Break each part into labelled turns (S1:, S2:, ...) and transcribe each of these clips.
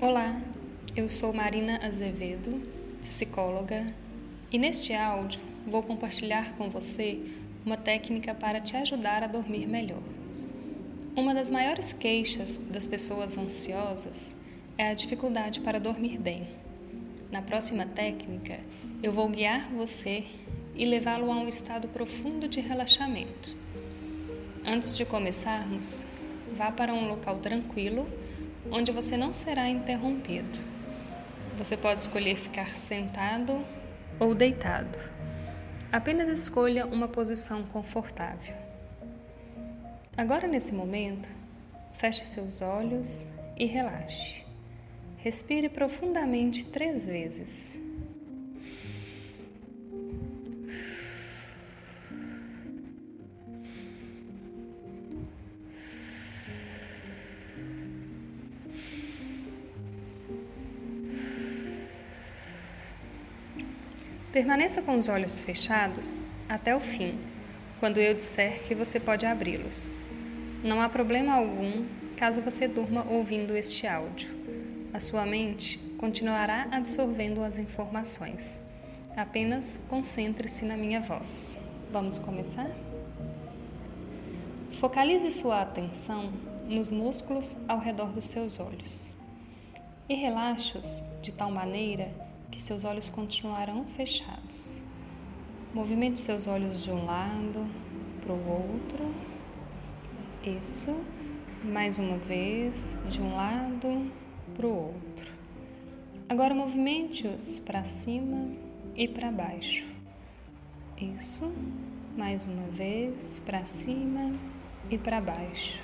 S1: Olá, eu sou Marina Azevedo, psicóloga, e neste áudio vou compartilhar com você uma técnica para te ajudar a dormir melhor. Uma das maiores queixas das pessoas ansiosas é a dificuldade para dormir bem. Na próxima técnica, eu vou guiar você e levá-lo a um estado profundo de relaxamento. Antes de começarmos, vá para um local tranquilo onde você não será interrompido. Você pode escolher ficar sentado ou deitado. Apenas escolha uma posição confortável. Agora, nesse momento, feche seus olhos e relaxe. Respire profundamente três vezes. Permaneça com os olhos fechados até o fim, quando eu disser que você pode abri-los. Não há problema algum caso você durma ouvindo este áudio. A sua mente continuará absorvendo as informações. Apenas concentre-se na minha voz. Vamos começar? Focalize sua atenção nos músculos ao redor dos seus olhos e relaxe-os de tal maneira que seus olhos continuarão fechados. Movimente seus olhos de um lado para o outro. Isso. Mais uma vez, de um lado para o outro. Agora movimente-os para cima e para baixo. Isso. Mais uma vez, para cima e para baixo.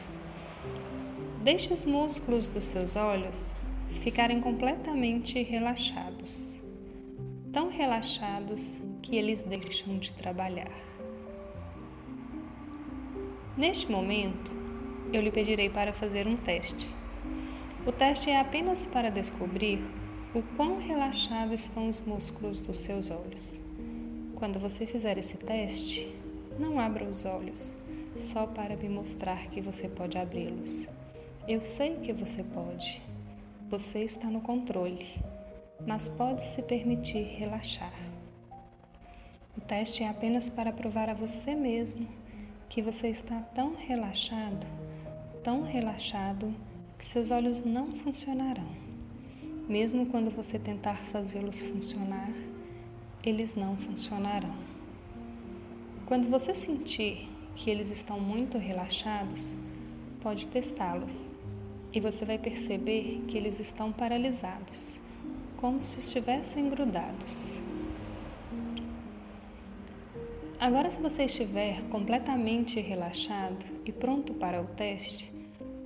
S1: Deixe os músculos dos seus olhos ficarem completamente relaxados, tão relaxados que eles deixam de trabalhar. Neste momento, eu lhe pedirei para fazer um teste. O teste é apenas para descobrir o quão relaxados estão os músculos dos seus olhos. Quando você fizer esse teste, não abra os olhos só para me mostrar que você pode abri-los. Eu sei que você pode. Você está no controle, mas pode se permitir relaxar. O teste é apenas para provar a você mesmo que você está tão relaxado, tão relaxado, que seus olhos não funcionarão. Mesmo quando você tentar fazê-los funcionar, eles não funcionarão. Quando você sentir que eles estão muito relaxados, pode testá-los e você vai perceber que eles estão paralisados, como se estivessem grudados. Agora, se você estiver completamente relaxado e pronto para o teste,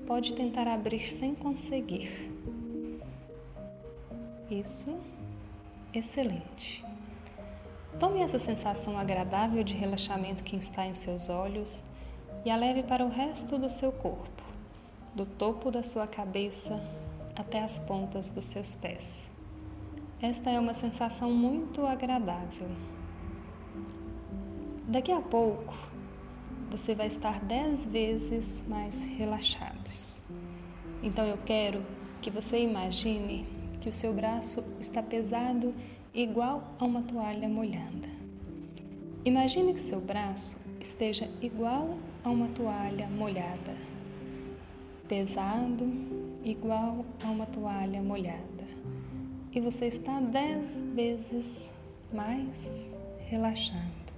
S1: pode tentar abrir sem conseguir. Isso, excelente. Tome essa sensação agradável de relaxamento que está em seus olhos e a leve para o resto do seu corpo do topo da sua cabeça até as pontas dos seus pés. Esta é uma sensação muito agradável. Daqui a pouco, você vai estar dez vezes mais relaxados. Então eu quero que você imagine que o seu braço está pesado igual a uma toalha molhada. Imagine que seu braço esteja igual a uma toalha molhada pesado, igual a uma toalha molhada. E você está dez vezes mais relaxado.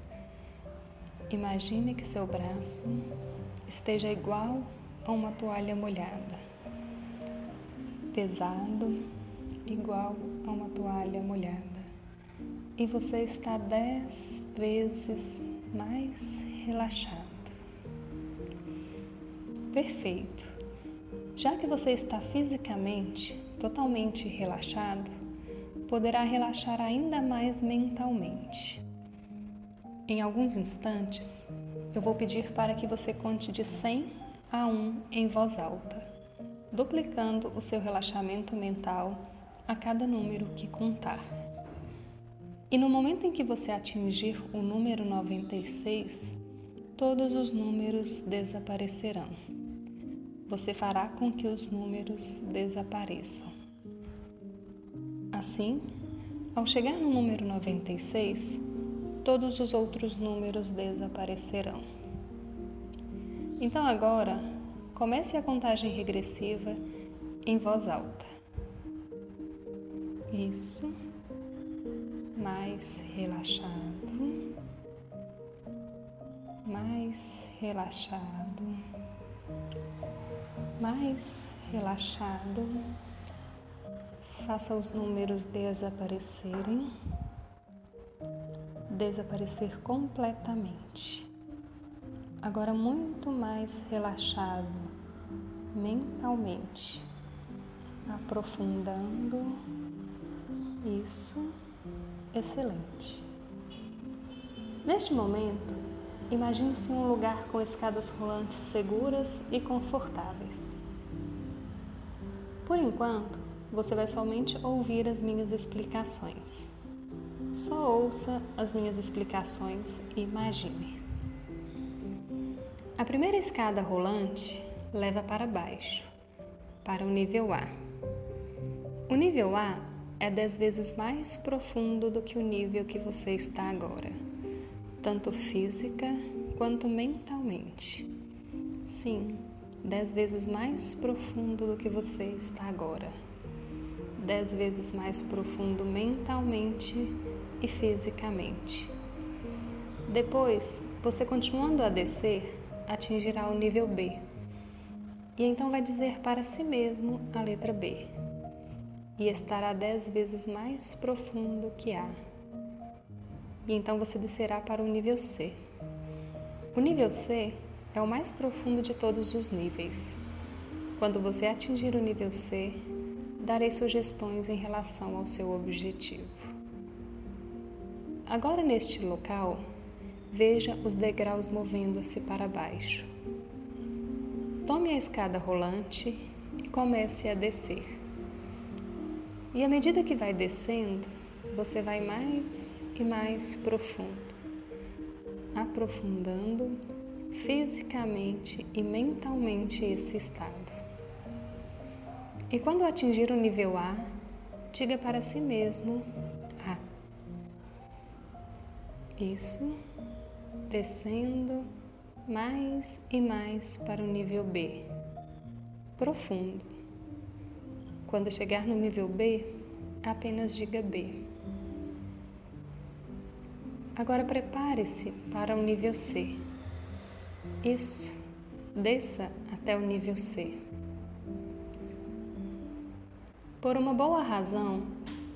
S1: Imagine que seu braço esteja igual a uma toalha molhada, pesado, igual a uma toalha molhada. E você está dez vezes mais relaxado. Perfeito. Já que você está fisicamente totalmente relaxado, poderá relaxar ainda mais mentalmente. Em alguns instantes, eu vou pedir para que você conte de 100 a 1 em voz alta, duplicando o seu relaxamento mental a cada número que contar. E no momento em que você atingir o número 96, todos os números desaparecerão você fará com que os números desapareçam. Assim, ao chegar no número 96, todos os outros números desaparecerão. Então agora, comece a contagem regressiva em voz alta. Isso. Mais relaxado. Mais relaxado. Mais relaxado. Faça os números desaparecerem. Desaparecer completamente. Agora muito mais relaxado mentalmente. Aprofundando. Isso. Excelente. Neste momento, imagine-se um lugar com escadas rolantes seguras e confortáveis. Por enquanto, você vai somente ouvir as minhas explicações. Só ouça as minhas explicações e imagine. A primeira escada rolante leva para baixo, para o nível A. O nível A é dez vezes mais profundo do que o nível que você está agora, tanto física quanto mentalmente. Sim, dez vezes mais profundo do que você está agora dez vezes mais profundo mentalmente e fisicamente. Depois, você continuando a descer, atingirá o nível B. E então vai dizer para si mesmo a letra B. E estará dez vezes mais profundo que A. E então você descerá para o nível C. O nível C é o mais profundo de todos os níveis. Quando você atingir o nível C, darei sugestões em relação ao seu objetivo. Agora, neste local, veja os degraus movendo-se para baixo. Tome a escada rolante e comece a descer. E à medida que vai descendo, você vai mais e mais profundo, aprofundando fisicamente e mentalmente esse estado. E quando atingir o nível A, diga para si mesmo A. Isso, descendo mais e mais para o nível B, profundo. Quando chegar no nível B, apenas diga B. Agora prepare-se para o nível C. Isso, desça até o nível C. Por uma boa razão,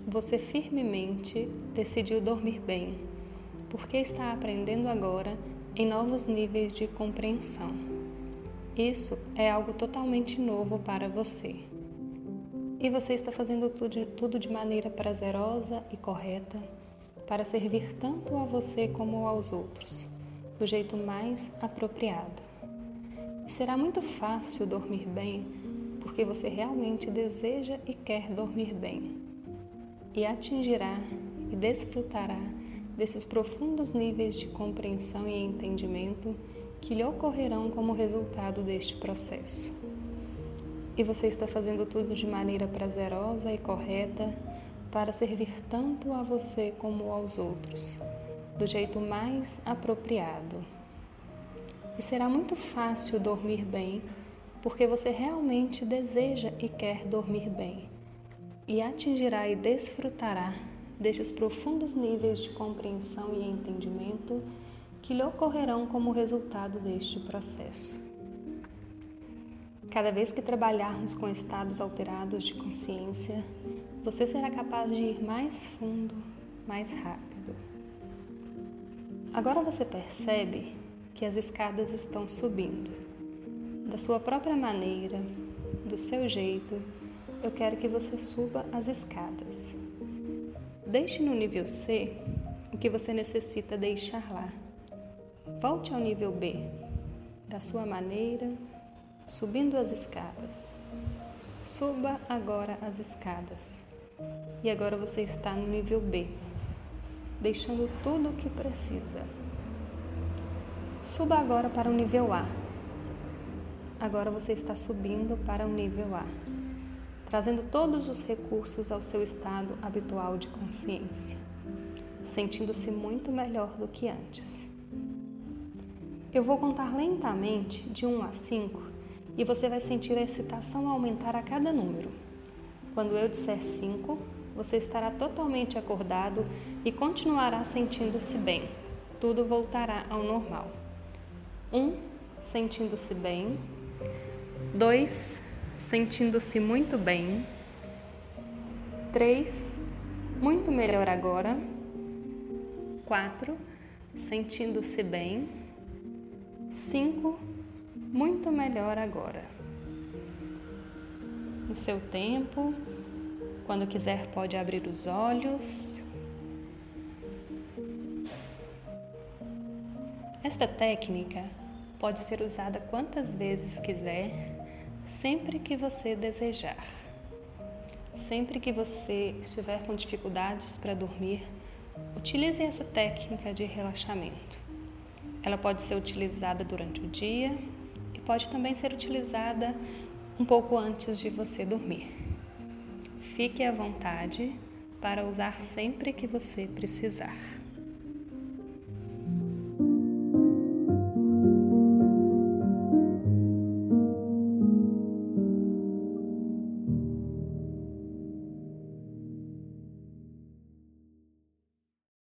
S1: você firmemente decidiu dormir bem, porque está aprendendo agora em novos níveis de compreensão. Isso é algo totalmente novo para você. E você está fazendo tudo, de maneira prazerosa e correta para servir tanto a você como aos outros, do jeito mais apropriado. E será muito fácil dormir bem porque você realmente deseja e quer dormir bem, e atingirá e desfrutará desses profundos níveis de compreensão e entendimento que lhe ocorrerão como resultado deste processo. E você está fazendo tudo de maneira prazerosa e correta para servir tanto a você como aos outros, do jeito mais apropriado. E será muito fácil dormir bem porque você realmente deseja e quer dormir bem, e atingirá e desfrutará destes profundos níveis de compreensão e entendimento que lhe ocorrerão como resultado deste processo. Cada vez que trabalharmos com estados alterados de consciência, você será capaz de ir mais fundo, mais rápido. Agora você percebe que as escadas estão subindo da sua própria maneira, do seu jeito, eu quero que você suba as escadas. Deixe no nível C o que você necessita deixar lá. Volte ao nível B, da sua maneira, subindo as escadas. Suba agora as escadas. E agora você está no nível B, deixando tudo o que precisa. Suba agora para o nível A Agora você está subindo para o nível A, trazendo todos os recursos ao seu estado habitual de consciência, sentindo-se muito melhor do que antes. Eu vou contar lentamente de 1 a 5 e você vai sentir a excitação aumentar a cada número. Quando eu disser 5, você estará totalmente acordado e continuará sentindo-se bem. Tudo voltará ao normal. 1. Um, sentindo-se bem. 2. Sentindo-se muito bem. 3. Muito melhor agora. 4. Sentindo-se bem. 5. Muito melhor agora. No seu tempo, quando quiser, pode abrir os olhos. Esta técnica pode ser usada quantas vezes quiser, sempre que você desejar. Sempre que você estiver com dificuldades para dormir, utilize essa técnica de relaxamento. Ela pode ser utilizada durante o dia e pode também ser utilizada um pouco antes de você dormir. Fique à vontade para usar sempre que você precisar.